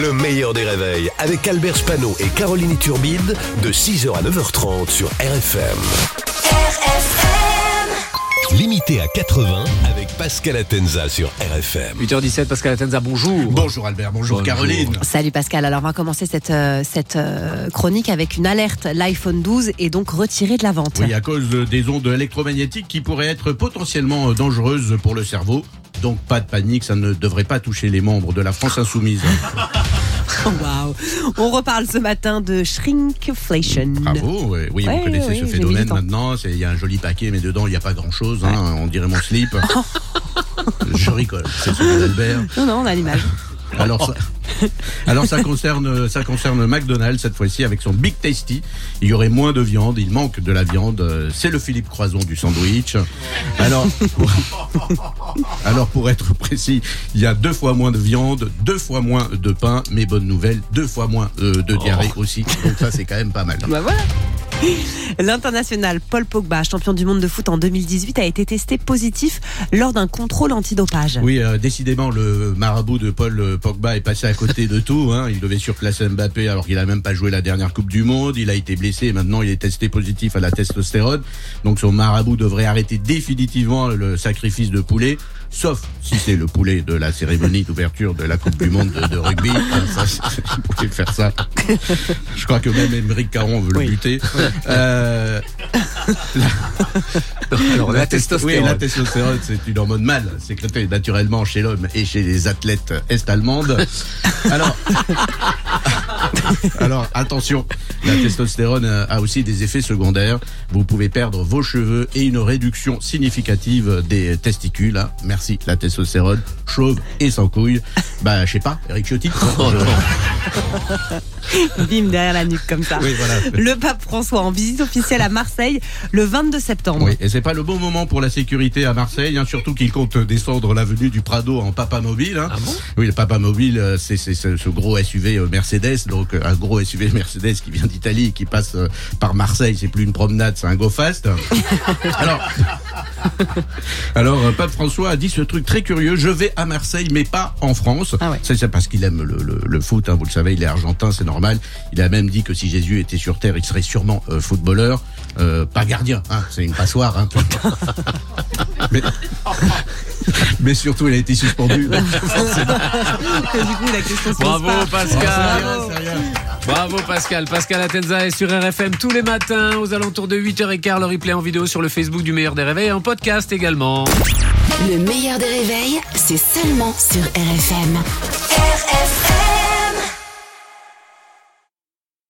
Le meilleur des réveils avec Albert Spano et Caroline Turbide de 6h à 9h30 sur RFM. Limité à 80 avec Pascal Atenza sur RFM. 8h17, Pascal Atenza, bonjour. Bonjour Albert, bonjour, Bonjour. Caroline. Salut Pascal, alors on va commencer cette, euh, cette euh, chronique avec une alerte. L'iPhone 12 est donc retiré de la vente. Oui, à cause des ondes électromagnétiques qui pourraient être potentiellement dangereuses pour le cerveau. Donc pas de panique, ça ne devrait pas toucher les membres de la France insoumise. Waouh. On reparle ce matin de shrinkflation. Bravo, ouais. oui, Ouais, vous connaissez oui, ce phénomène maintenant. Il y a un joli paquet, mais dedans il n'y a pas grand-chose. hein. On dirait mon slip. Je rigole, c'est celui d'Albert. Non, non, on a l'image. Alors ça, alors ça concerne ça concerne McDonald's cette fois-ci avec son Big Tasty. Il y aurait moins de viande, il manque de la viande. C'est le Philippe Croison du sandwich. Alors pour, alors pour être précis, il y a deux fois moins de viande, deux fois moins de pain, mais bonne nouvelle, deux fois moins euh, de diarrhée aussi. Donc ça c'est quand même pas mal. Bah voilà. L'international Paul Pogba, champion du monde de foot en 2018, a été testé positif lors d'un contrôle antidopage. Oui, euh, décidément, le marabout de Paul euh, Pogba est passé à côté de tout. Hein. Il devait surclasser Mbappé alors qu'il a même pas joué la dernière Coupe du Monde. Il a été blessé et maintenant il est testé positif à la testostérone. Donc son marabout devrait arrêter définitivement le sacrifice de poulet. Sauf si c'est le poulet de la cérémonie d'ouverture de la Coupe du Monde de, de rugby. Pouvez faire ça. Je crois que même Émeric Caron veut le buter. Euh, Alors, la test- testostérone. Oui, la testostérone, c'est une hormone mâle, sécrétée naturellement chez l'homme et chez les athlètes est-allemandes. Alors, alors attention, la testostérone a aussi des effets secondaires. Vous pouvez perdre vos cheveux et une réduction significative des testicules. hein. Merci, la testostérone, chauve et sans couilles. Bah, je sais pas, Eric Ciotti. Bim derrière la nuque comme ça. Oui, voilà. Le pape François en visite officielle à Marseille le 22 septembre. Oui, et c'est pas le bon moment pour la sécurité à Marseille, hein, surtout qu'il compte descendre l'avenue du Prado en Papa Mobile. Hein. oui, le Papa Mobile, euh, c'est ce gros SUV euh, Mercedes, donc euh, un gros SUV Mercedes qui vient d'Italie, et qui passe par Marseille. C'est plus une promenade, c'est un go fast. alors, alors euh, Pape François a dit ce truc très curieux je vais à Marseille, mais pas en France. Ah ouais. C'est parce qu'il aime le, le- le foot. hein, vous le savez, il est argentin, c'est normal. Il a même dit que si Jésus était sur terre, il serait sûrement euh, footballeur, euh, pas gardien. Hein, c'est une passoire. Hein, mais, mais surtout, il a été suspendu. donc forcément, du coup, la question se pose Bravo, pas. Pascal. Bravo, Pascal. Pascal Atenza est sur RFM tous les matins aux alentours de 8h15. Le replay en vidéo sur le Facebook du meilleur des réveils et en podcast également. Le meilleur des réveils, c'est seulement sur RFM.